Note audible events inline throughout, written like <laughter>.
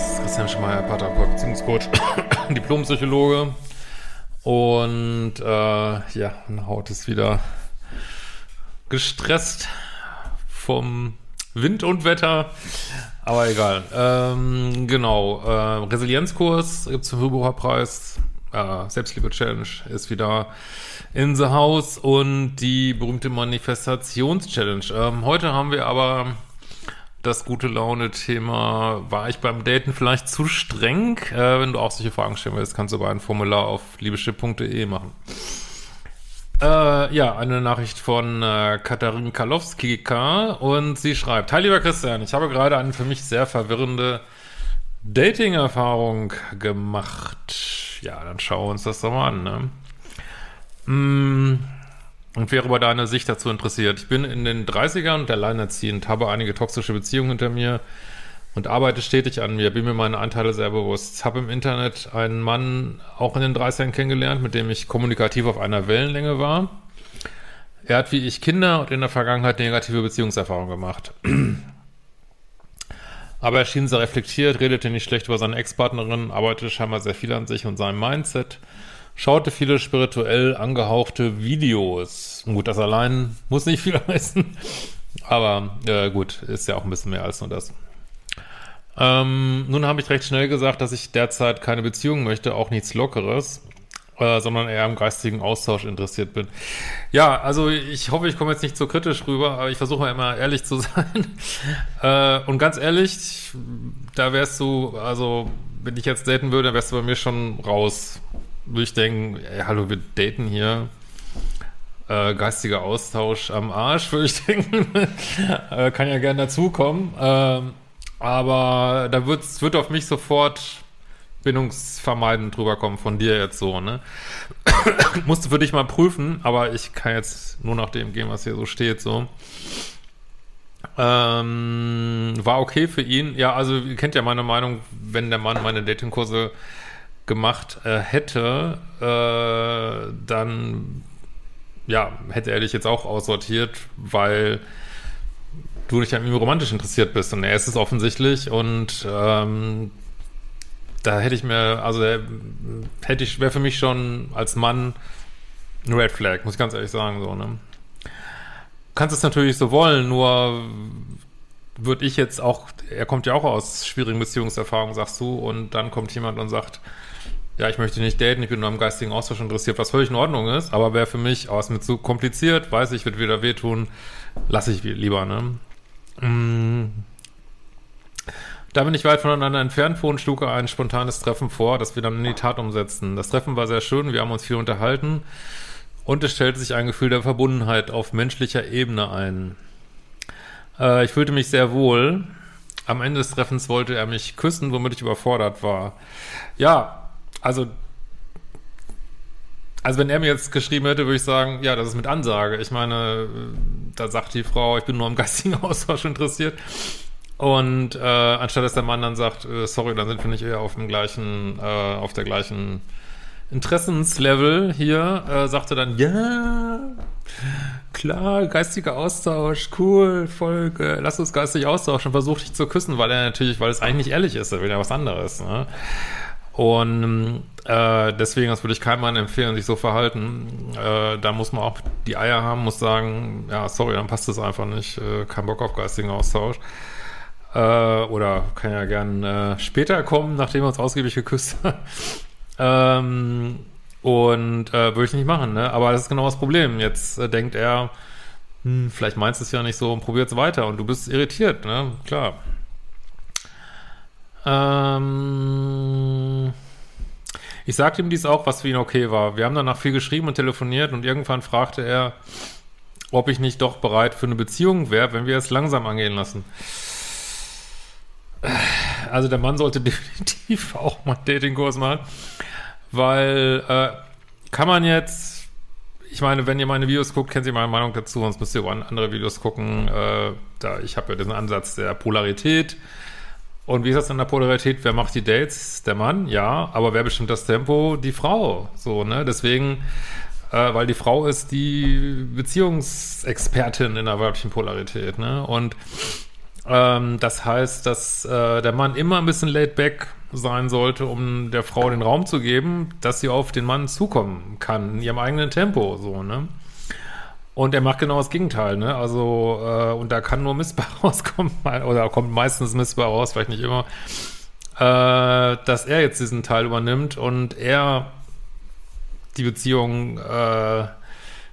Ist Christian Schmeier, Pateraport, Beziehungscoach, <coughs> Diplompsychologe. Und äh, ja, meine Haut ist wieder gestresst vom Wind und Wetter, aber egal. Ähm, genau, äh, Resilienzkurs gibt es zum Hörbucherpreis, äh, Selbstliebe-Challenge ist wieder in the house. Und die berühmte Manifestations-Challenge. Ähm, heute haben wir aber das gute Laune-Thema, war ich beim Daten vielleicht zu streng? Äh, wenn du auch solche Fragen stellen willst, kannst du aber ein Formular auf liebeschipp.de machen. Äh, ja, eine Nachricht von äh, Katharin Kalowski-K und sie schreibt, Hi lieber Christian, ich habe gerade eine für mich sehr verwirrende Dating-Erfahrung gemacht. Ja, dann schauen wir uns das doch mal an, ne? Mm und wäre über deine Sicht dazu interessiert. Ich bin in den 30ern und alleinerziehend, habe einige toxische Beziehungen hinter mir und arbeite stetig an mir, bin mir meine Anteile sehr bewusst. Habe im Internet einen Mann auch in den 30ern kennengelernt, mit dem ich kommunikativ auf einer Wellenlänge war. Er hat wie ich Kinder und in der Vergangenheit negative Beziehungserfahrungen gemacht. <clears throat> Aber er schien sehr reflektiert, redete nicht schlecht über seine Ex-Partnerin, arbeitete scheinbar sehr viel an sich und seinem Mindset schaute viele spirituell angehauchte Videos. Gut, das allein muss nicht viel <laughs> heißen, aber äh, gut, ist ja auch ein bisschen mehr als nur das. Ähm, nun habe ich recht schnell gesagt, dass ich derzeit keine Beziehung möchte, auch nichts Lockeres, äh, sondern eher am geistigen Austausch interessiert bin. Ja, also ich hoffe, ich komme jetzt nicht so kritisch rüber, aber ich versuche immer ehrlich zu <laughs> sein. äh, und ganz ehrlich, da wärst du, also wenn ich jetzt daten würde, wärst du bei mir schon raus würde ich denken, ey, hallo, wir daten hier. Äh, geistiger Austausch am Arsch, würde ich <laughs> denken. äh, kann ja gerne dazukommen. Ähm, aber da wird, wird auf mich sofort bindungsvermeidend drüber kommen von dir jetzt so, ne? <coughs> Musste für dich mal prüfen, aber ich kann jetzt nur nach dem gehen, was hier so steht, so. Ähm, war okay für ihn. Ja, also ihr kennt ja meine Meinung, wenn der Mann meine Datingkurse gemacht äh, hätte, äh, dann ja, hätte er dich jetzt auch aussortiert, weil du nicht an ihm romantisch interessiert bist. Und er ist es offensichtlich und ähm, da hätte ich mir, also hätte ich, wäre für mich schon als Mann ein Red Flag, muss ich ganz ehrlich sagen, so, ne? Du kannst es natürlich so wollen, nur würde ich jetzt auch, er kommt ja auch aus schwierigen Beziehungserfahrungen, sagst du, und dann kommt jemand und sagt, ja, ich möchte nicht daten, ich bin nur am geistigen Austausch interessiert, was völlig in Ordnung ist, aber wäre für mich, oh, ist mir zu kompliziert, weiß ich, wird wieder wehtun, lasse ich lieber, ne? Mm. Da bin ich weit voneinander entfernt vor und schlug ein spontanes Treffen vor, das wir dann in die Tat umsetzten. Das Treffen war sehr schön, wir haben uns viel unterhalten und es stellte sich ein Gefühl der Verbundenheit auf menschlicher Ebene ein. Äh, ich fühlte mich sehr wohl. Am Ende des Treffens wollte er mich küssen, womit ich überfordert war. Ja, also, also wenn er mir jetzt geschrieben hätte, würde ich sagen, ja, das ist mit Ansage. Ich meine, da sagt die Frau, ich bin nur am geistigen <laughs> Austausch interessiert. Und äh, anstatt dass der Mann dann sagt, äh, sorry, dann sind wir nicht eher auf dem gleichen, äh, auf der gleichen Interessenslevel hier, äh, sagte dann, ja, klar, geistiger Austausch, cool, äh, lass uns geistig austauschen und versucht dich zu küssen, weil er natürlich, weil es eigentlich ehrlich ist, er will ja was anderes. Ne? Und äh, deswegen, das würde ich keinem empfehlen, sich so verhalten. Äh, da muss man auch die Eier haben, muss sagen, ja, sorry, dann passt das einfach nicht. Äh, kein Bock auf geistigen Austausch. Äh, oder kann ja gern äh, später kommen, nachdem wir uns ausgiebig geküsst haben. <laughs> ähm, Und äh, würde ich nicht machen, ne? Aber das ist genau das Problem. Jetzt denkt er, hm, vielleicht meinst du es ja nicht so und probiert es weiter und du bist irritiert, ne? Klar. Ähm, ich sagte ihm dies auch, was für ihn okay war. Wir haben danach viel geschrieben und telefoniert und irgendwann fragte er, ob ich nicht doch bereit für eine Beziehung wäre, wenn wir es langsam angehen lassen. Also der Mann sollte <laughs> definitiv auch mal einen Datingkurs machen, weil äh, kann man jetzt, ich meine, wenn ihr meine Videos guckt, kennt ihr meine Meinung dazu, sonst müsst ihr auch andere Videos gucken. Äh, da ich habe ja diesen Ansatz der Polarität. Und wie ist das in der Polarität? Wer macht die Dates? Der Mann, ja, aber wer bestimmt das Tempo? Die Frau. So, ne? Deswegen äh, weil die Frau ist die Beziehungsexpertin in der weiblichen Polarität, ne? Und ähm, das heißt, dass äh, der Mann immer ein bisschen laid back sein sollte, um der Frau den Raum zu geben, dass sie auf den Mann zukommen kann, in ihrem eigenen Tempo, so, ne? Und er macht genau das Gegenteil, ne? Also, äh, und da kann nur Missbrauch <laughs> rauskommen, oder kommt meistens Missbrauch raus, vielleicht nicht immer, äh, dass er jetzt diesen Teil übernimmt und er die Beziehung, äh,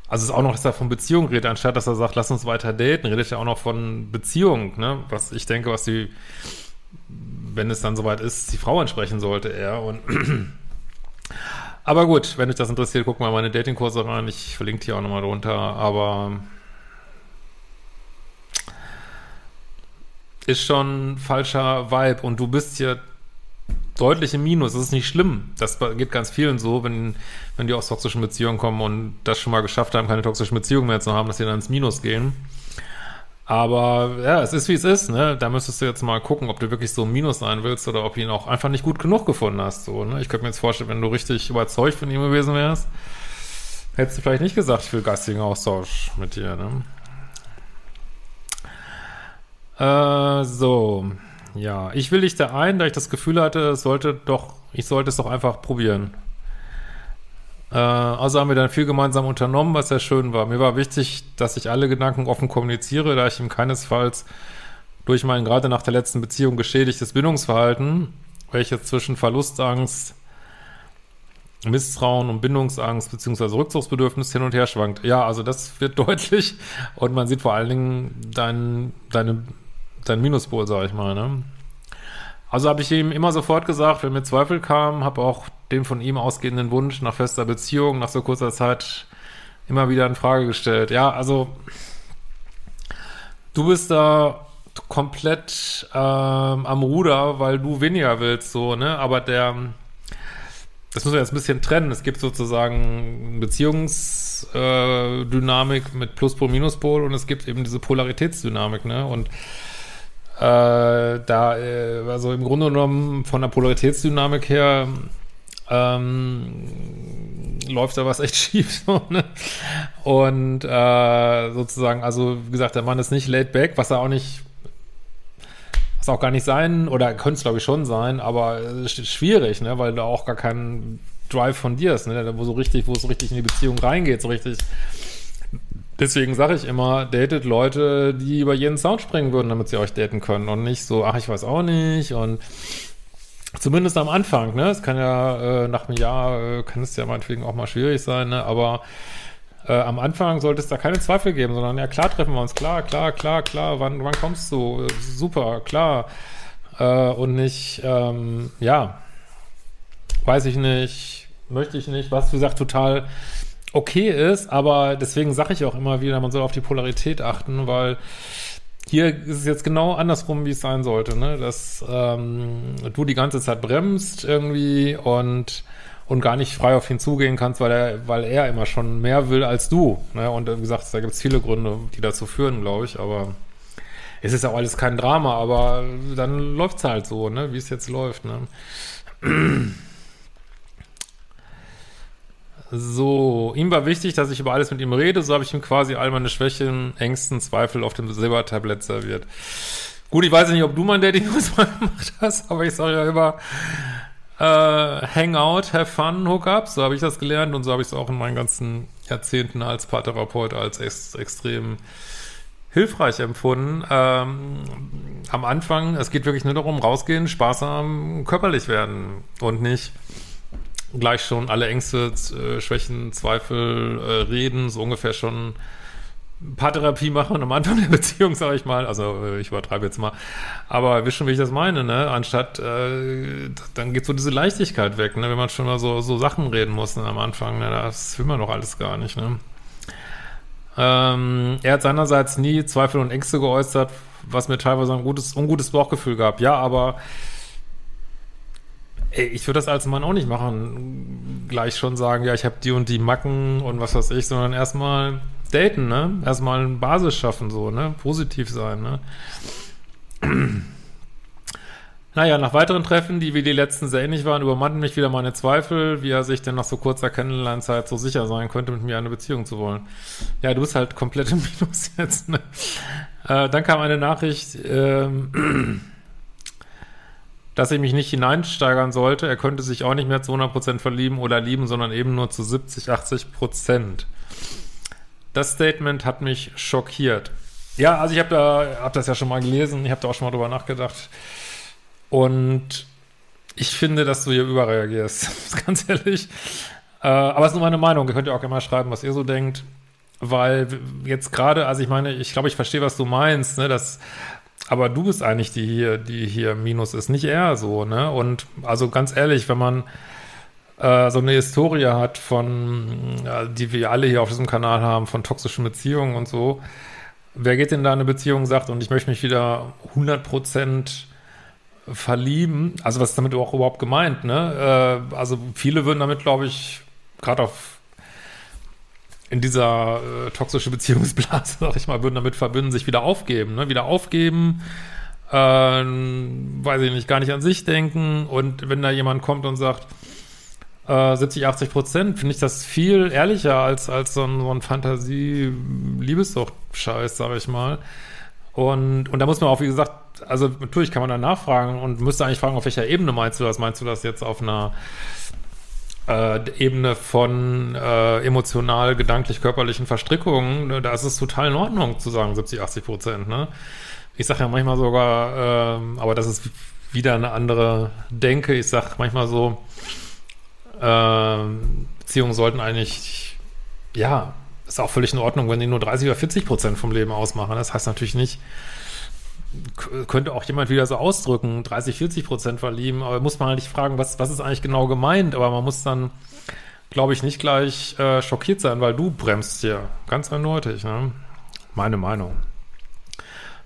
also ist auch noch, dass er von Beziehung redet, anstatt dass er sagt, lass uns weiter daten, redet er auch noch von Beziehung, ne? Was ich denke, was die, wenn es dann soweit ist, die Frau entsprechen sollte er und <clears throat> aber gut, wenn euch das interessiert, guckt mal meine Datingkurse rein. Ich verlinke die auch nochmal drunter, aber ist schon falscher Vibe und du bist ja deutlich im Minus. Das ist nicht schlimm. Das geht ganz vielen so, wenn, wenn die aus toxischen Beziehungen kommen und das schon mal geschafft haben, keine toxischen Beziehungen mehr zu haben, dass sie dann ins Minus gehen. Aber ja, es ist wie es ist, ne? Da müsstest du jetzt mal gucken, ob du wirklich so im Minus sein willst oder ob du ihn auch einfach nicht gut genug gefunden hast. So, ne? Ich könnte mir jetzt vorstellen, wenn du richtig überzeugt von ihm gewesen wärst, hättest du vielleicht nicht gesagt, ich will geistigen Austausch mit dir, ne? Äh, so. Ja, ich will dich da ein, da ich das Gefühl hatte, es sollte doch, ich sollte es doch einfach probieren. Äh, also haben wir dann viel gemeinsam unternommen, was sehr schön war. Mir war wichtig, dass ich alle Gedanken offen kommuniziere, da ich ihm keinesfalls durch mein gerade nach der letzten Beziehung geschädigtes Bindungsverhalten, welches zwischen Verlustangst, Misstrauen und Bindungsangst beziehungsweise Rückzugsbedürfnis hin und her schwankt. Ja, also das wird <laughs> deutlich und man sieht vor allen Dingen dein, deine dein Minuspol, sag ich mal, ne? Also habe ich ihm immer sofort gesagt, wenn mir Zweifel kamen, habe auch den von ihm ausgehenden Wunsch nach fester Beziehung nach so kurzer Zeit immer wieder in Frage gestellt. Ja, also du bist da komplett ähm, am Ruder, weil du weniger willst, so, ne? Aber der, das muss man jetzt ein bisschen trennen. Es gibt sozusagen Beziehungsdynamik äh, mit Pluspol, Minuspol und es gibt eben diese Polaritätsdynamik, ne? Und äh, da, äh, also im Grunde genommen von der Polaritätsdynamik her ähm, läuft da was <laughs> echt schief. So, ne? Und äh, sozusagen, also wie gesagt, der Mann ist nicht laid back, was er auch nicht, was auch gar nicht sein, oder könnte es glaube ich schon sein, aber ist schwierig, ne? weil da auch gar kein Drive von dir ist, ne? wo so richtig, wo es so richtig in die Beziehung reingeht, so richtig Deswegen sage ich immer, datet Leute, die über jeden Sound springen würden, damit sie euch daten können und nicht so, ach, ich weiß auch nicht und zumindest am Anfang, ne? Es kann ja äh, nach einem Jahr, äh, kann es ja meinetwegen auch mal schwierig sein, ne? Aber äh, am Anfang sollte es da keine Zweifel geben, sondern ja, klar treffen wir uns, klar, klar, klar, klar, wann, wann kommst du? Super, klar. Äh, und nicht, ähm, ja, weiß ich nicht, möchte ich nicht, was, wie gesagt, total okay ist, aber deswegen sage ich auch immer wieder, man soll auf die Polarität achten, weil hier ist es jetzt genau andersrum, wie es sein sollte, ne? Dass ähm, du die ganze Zeit bremst irgendwie und und gar nicht frei auf ihn zugehen kannst, weil er, weil er immer schon mehr will als du. Ne? Und wie gesagt, da gibt es viele Gründe, die dazu führen, glaube ich, aber es ist auch alles kein Drama, aber dann läuft es halt so, ne, wie es jetzt läuft, ne? So, ihm war wichtig, dass ich über alles mit ihm rede, so habe ich ihm quasi all meine Schwächen, Ängsten, Zweifel auf dem Silbertablett serviert. Gut, ich weiß nicht, ob du mein Dating <laughs> mal gemacht hast, aber ich sage ja immer, äh, Hangout, have fun, Hookups, so habe ich das gelernt und so habe ich es auch in meinen ganzen Jahrzehnten als Paartherapeut als ex extrem hilfreich empfunden. Ähm, am Anfang, es geht wirklich nur darum, rausgehen, Spaß haben, körperlich werden und nicht gleich schon alle Ängste, äh, Schwächen, Zweifel äh, reden, so ungefähr schon Paartherapie machen am Anfang der <laughs> Beziehung, sage ich mal. Also äh, ich übertreibe jetzt mal. Aber wisst schon, wie ich das meine, ne? Anstatt, äh, dann geht so diese Leichtigkeit weg, ne? Wenn man schon mal so, so Sachen reden muss ne? am Anfang, ne? Das will man doch alles gar nicht, ne? Ähm, er hat seinerseits nie Zweifel und Ängste geäußert, was mir teilweise ein gutes, ungutes Bauchgefühl gab. Ja, aber ich würde das als Mann auch nicht machen. Gleich schon sagen, ja, ich habe die und die Macken und was weiß ich, sondern erstmal daten, ne? Erstmal eine Basis schaffen, so, ne? Positiv sein, ne? <clears throat> Naja, nach weiteren Treffen, die wie die letzten sehr ähnlich waren, übermannten mich wieder meine Zweifel, wie er sich denn nach so kurzer Kennenlernzeit so sicher sein könnte, mit mir eine Beziehung zu wollen. Ja, du bist halt komplett im <laughs> Minus jetzt. Ne? Äh, dann kam eine Nachricht, ähm, <clears throat> dass ich mich nicht hineinsteigern sollte. Er könnte sich auch nicht mehr zu 100% verlieben oder lieben, sondern eben nur zu 70, 80%. Das Statement hat mich schockiert. Ja, also ich habe da, hab das ja schon mal gelesen, ich habe da auch schon mal drüber nachgedacht. Und ich finde, dass du hier überreagierst, <laughs> ganz ehrlich. Äh, aber es ist nur meine Meinung. Ihr könnt ja auch gerne mal schreiben, was ihr so denkt. Weil jetzt gerade, also ich meine, ich glaube, ich verstehe, was du meinst, ne, dass, aber du bist eigentlich die hier, die hier Minus ist, nicht er so, ne? Und also ganz ehrlich, wenn man äh, so eine Historie hat von, ja, die wir alle hier auf diesem Kanal haben, von toxischen Beziehungen und so, wer geht denn da in eine Beziehung sagt, und ich möchte mich wieder 100 Prozent verlieben. Also was ist damit auch überhaupt gemeint, ne? Äh, also viele würden damit, glaube ich, gerade auf in dieser äh, toxische Beziehungsblase, <laughs> sag ich mal, würden damit verbinden, sich wieder aufgeben, ne? Wieder aufgeben, äh, weiß ich nicht, gar nicht an sich denken. Und wenn da jemand kommt und sagt, äh, 70, 80 Prozent, finde ich das viel ehrlicher als, als so ein, so ein Fantasie-Liebessucht-Scheiß, sag ich mal. Und, und da muss man auch, wie gesagt, also natürlich kann man da nachfragen und müsste eigentlich fragen, auf welcher Ebene meinst du das? Meinst du das jetzt auf einer äh, Ebene von äh, emotional, gedanklich, körperlichen Verstrickungen? Da ist es total in Ordnung zu sagen 70, 80 Prozent, ne? Ich sage ja manchmal sogar, äh, aber das ist wieder eine andere Denke. Ich sage manchmal so, äh, Beziehungen sollten eigentlich, ja, ist auch völlig in Ordnung, wenn die nur 30 oder 40 Prozent vom Leben ausmachen. Das heißt natürlich nicht, könnte auch jemand wieder so ausdrücken, 30, 40 Prozent verlieben, aber muss man halt nicht fragen, was, was ist eigentlich genau gemeint, aber man muss dann, glaube ich, nicht gleich äh, schockiert sein, weil du bremst hier. Ganz eindeutig, ne? Meine Meinung.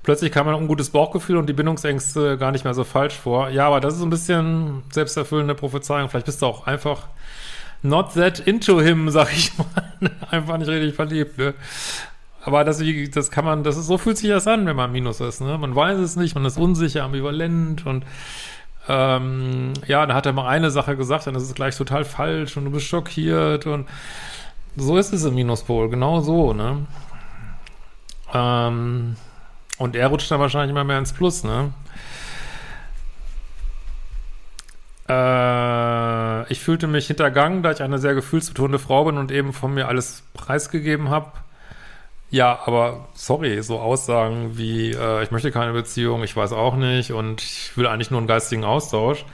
Plötzlich kam ein ungutes Bauchgefühl und die Bindungsängste gar nicht mehr so falsch vor. Ja, aber das ist ein bisschen selbsterfüllende Prophezeiung. Vielleicht bist du auch einfach not that into him, <laughs> sag ich mal. einfach nicht richtig verliebt, ne? Aber das, das kann man, das ist, so fühlt sich das an, wenn man Minus ist, ne? Man weiß es nicht, man ist unsicher, ambivalent und ähm, ja, da hat er mal eine Sache gesagt das ist gleich total falsch und du bist schockiert und so ist es im Minuspol, genau so, ne? Ähm, und er rutscht dann wahrscheinlich immer mehr ins Plus, ne? Äh, ich fühlte mich hintergangen, da ich eine sehr gefühlsbetonte Frau bin und eben von mir alles preisgegeben habe. Ja, aber sorry, so Aussagen wie, äh, ich möchte keine Beziehung, ich weiß auch nicht und ich will eigentlich nur einen geistigen Austausch.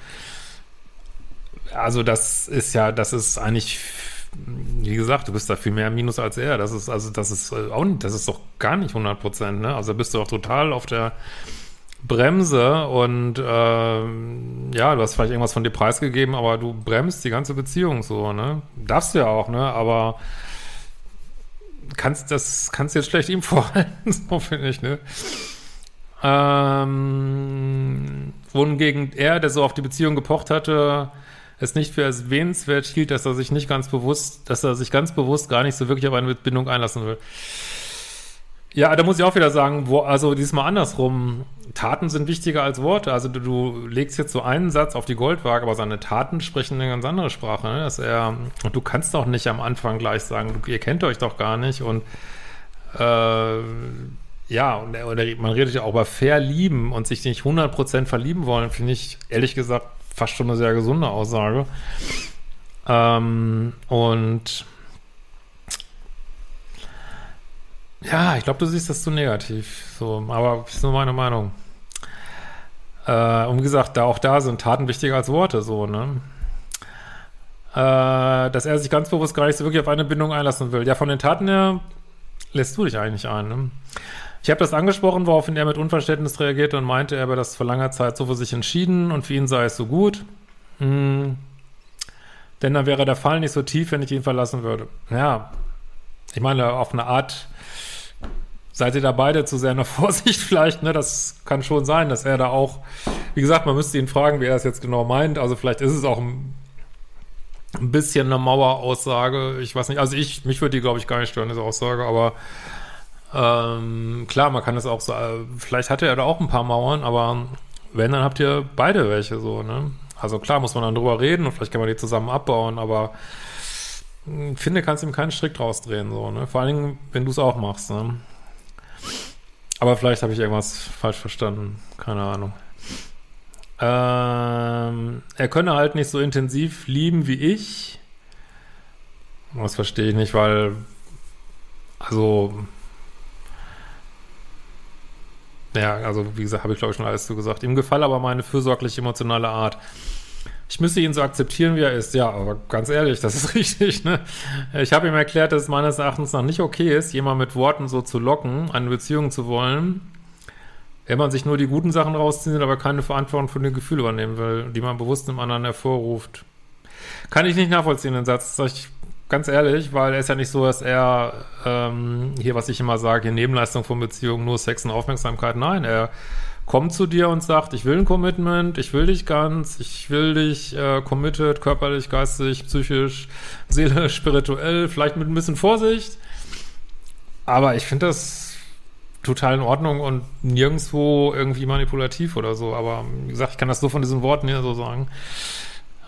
Also das ist ja, das ist eigentlich, wie gesagt, du bist da viel mehr Minus als er. Das ist, also das ist auch nicht, das ist doch gar nicht 100 Prozent, ne? Also bist du auch total auf der Bremse und äh, ja, du hast vielleicht irgendwas von dir preisgegeben, aber du bremst die ganze Beziehung so, ne? Darfst du ja auch, ne? Aber kannst das kannst jetzt schlecht ihm <laughs> vorhalten, so finde ich, ne? Ähm, wohingegen er, der so auf die Beziehung gepocht hatte, es nicht für erwähnenswert hielt, dass er sich nicht ganz bewusst, dass er sich ganz bewusst gar nicht so wirklich auf eine Bindung einlassen will. Ja, da muss ich auch wieder sagen, wo, also diesmal andersrum. Taten sind wichtiger als Worte. Also du, du legst jetzt so einen Satz auf die Goldwaage, aber seine Taten sprechen eine ganz andere Sprache. Ne? Dass er, und du kannst doch nicht am Anfang gleich sagen, du, ihr kennt euch doch gar nicht und äh, ja, und, oder man redet ja auch über verlieben und sich nicht 100% verlieben wollen, finde ich ehrlich gesagt fast schon eine sehr gesunde Aussage. Ähm, und Ja, ich glaube, du siehst das zu negativ. So, aber ist nur meine Meinung. Äh, und wie gesagt, da auch da sind Taten wichtiger als Worte, so, ne? äh, dass er sich ganz bewusst gar nicht so wirklich auf eine Bindung einlassen will. Ja, von den Taten her lässt du dich eigentlich ein. Ne? Ich habe das angesprochen, woraufhin er mit Unverständnis reagierte und meinte, er habe das vor langer Zeit so für sich entschieden und für ihn sei es so gut. Hm. Denn dann wäre der Fall nicht so tief, wenn ich ihn verlassen würde. Ja, ich meine, auf eine Art seid ihr da beide zu sehr in der <laughs> Vorsicht vielleicht, ne? Das kann schon sein, dass er da auch, wie gesagt, man müsste ihn fragen, wie er das jetzt genau meint. Also vielleicht ist es auch ein, ein bisschen eine Maueraussage. Ich weiß nicht, also ich, mich würde die, glaube ich, gar nicht stören, diese Aussage, aber ähm, klar, man kann das auch so, äh, vielleicht hatte er da auch ein paar Mauern, aber wenn, dann habt ihr beide welche so, ne? Also klar muss man dann drüber reden und vielleicht kann man die zusammen abbauen, aber finde, kannst ihm keinen Strick draus drehen, so, ne? Vor allen Dingen, wenn du es auch machst, ne? Aber vielleicht habe ich irgendwas falsch verstanden. Keine Ahnung. Ähm, er könne halt nicht so intensiv lieben wie ich. Das verstehe ich nicht, weil, also, ja, also wie gesagt, habe ich glaube ich schon alles so gesagt. Ihm gefällt aber meine fürsorglich emotionale Art. Ich müsste ihn so akzeptieren, wie er ist. Ja, aber ganz ehrlich, das ist <laughs> richtig. Ne? Ich habe ihm erklärt, dass es meines Erachtens noch nicht okay ist, jemand mit Worten so zu locken, eine Beziehung zu wollen, wenn man sich nur die guten Sachen rauszieht, aber keine Verantwortung für die Gefühle übernehmen will, die man bewusst im anderen hervorruft. Kann ich nicht nachvollziehen, den Satz. Sag ich ganz ehrlich, weil er ist ja nicht so, dass er ähm, hier, was ich immer sage, Nebenleistung von Beziehungen, nur Sex und Aufmerksamkeit. Nein, er kommt zu dir und sagt, ich will ein Commitment, ich will dich ganz, ich will dich äh, committed, körperlich, geistig, psychisch, <laughs> seelisch, spirituell, vielleicht mit ein bisschen Vorsicht. Aber ich finde das total in Ordnung und nirgendwo irgendwie manipulativ oder so. Aber wie gesagt, ich kann das so von diesen Worten hier so sagen.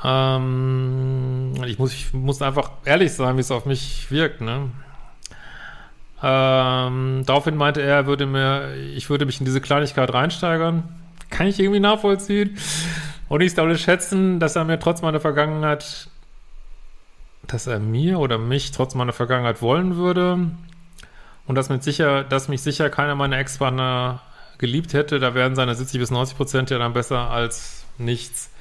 Ähm, ich, muss, ich muss einfach ehrlich sein, wie es auf mich wirkt, ne? Ähm, daraufhin meinte er, er würde mir, ich würde mich in diese Kleinigkeit reinsteigern. Kann ich irgendwie nachvollziehen. Und ich soll schätzen, dass er mir trotz meiner Vergangenheit, dass er mir oder mich trotz meiner Vergangenheit wollen würde. Und dass, mit sicher, dass mich sicher keiner meiner Ex-Partner geliebt hätte. Da wären seine 70 bis 90 Prozent ja dann besser als nichts.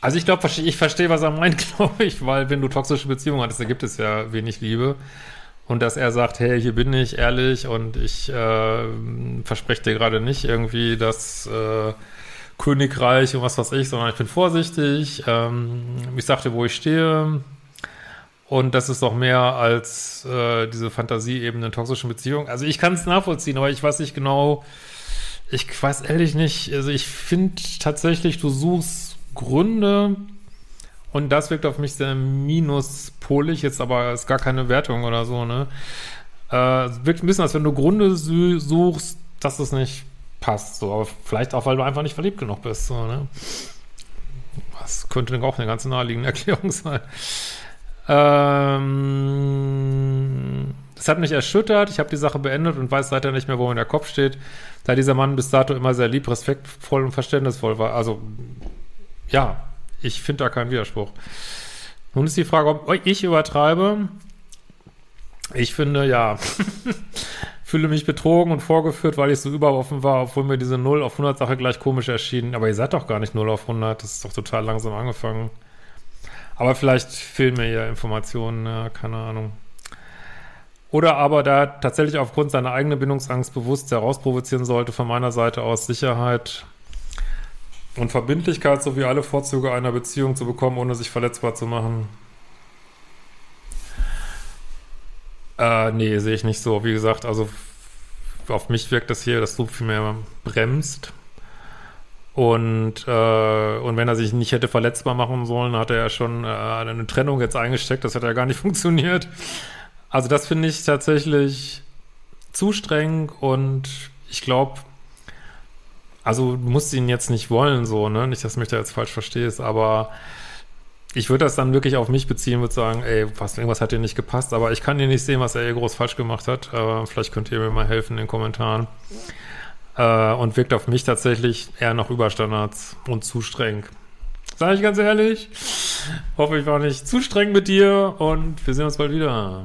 Also ich glaube, ich verstehe, was er meint, <laughs> glaube ich, weil wenn du toxische Beziehungen hattest, da gibt es ja wenig Liebe. Und dass er sagt, hey, hier bin ich ehrlich und ich äh, verspreche dir gerade nicht irgendwie das äh, Königreich und was weiß ich, sondern ich bin vorsichtig. Ähm, ich sagte, wo ich stehe. Und das ist doch mehr als äh, diese Fantasieebene toxischen Beziehungen. Also ich kann es nachvollziehen, aber ich weiß nicht genau, ich weiß ehrlich nicht, also ich finde tatsächlich, du suchst Gründe, und das wirkt auf mich sehr minuspolig, jetzt aber ist gar keine Wertung oder so, ne? Äh, wirkt ein bisschen, als wenn du Gründe suchst, dass es nicht passt. So, aber vielleicht auch, weil du einfach nicht verliebt genug bist, so, ne? Das könnte auch eine ganz naheliegende <laughs> Erklärung sein. Ähm, das hat mich erschüttert. Ich habe die Sache beendet und weiß seither nicht mehr, wo in der Kopf steht. Da dieser Mann bis dato immer sehr lieb, respektvoll und verständnisvoll war. Also, ja, ich finde da keinen Widerspruch. Nun ist die Frage, ob ich übertreibe. Ich finde, ja, <laughs> fühle mich betrogen und vorgeführt, weil ich so überoffen war, obwohl mir diese 0 auf 100 Sache gleich komisch erschien. Aber ihr seid doch gar nicht 0 auf 100. Das ist doch total langsam angefangen. Aber vielleicht fehlen mir ja Informationen, ja, keine Ahnung. Oder aber da tatsächlich aufgrund seiner eigenen Bindungsangst bewusst herausprovozieren sollte, von meiner Seite aus Sicherheit und Verbindlichkeit sowie alle Vorzüge einer Beziehung zu bekommen, ohne sich verletzbar zu machen. Äh, nee, sehe ich nicht so. Wie gesagt, also auf mich wirkt das hier, dass du viel mehr bremst. Und, äh, und wenn er sich nicht hätte verletzbar machen sollen, hat er ja schon äh, eine Trennung jetzt eingesteckt. Das hat ja gar nicht <laughs> funktioniert. Also das finde ich tatsächlich zu streng und ich glaube, also du musst ihn jetzt nicht wollen, so, ne? Nicht, dass du mich da jetzt falsch verstehst, aber ich würde das dann wirklich auf mich beziehen, würde sagen, ey, was, irgendwas hat dir nicht gepasst, aber ich kann dir nicht sehen, was er hier groß falsch gemacht hat. Äh, vielleicht könnt ihr mir mal helfen in den Kommentaren. Äh, und wirkt auf mich tatsächlich eher noch Überstandards und zu streng. Sag ich ganz ehrlich. Hoffe, ich war nicht zu streng mit dir und wir sehen uns bald wieder.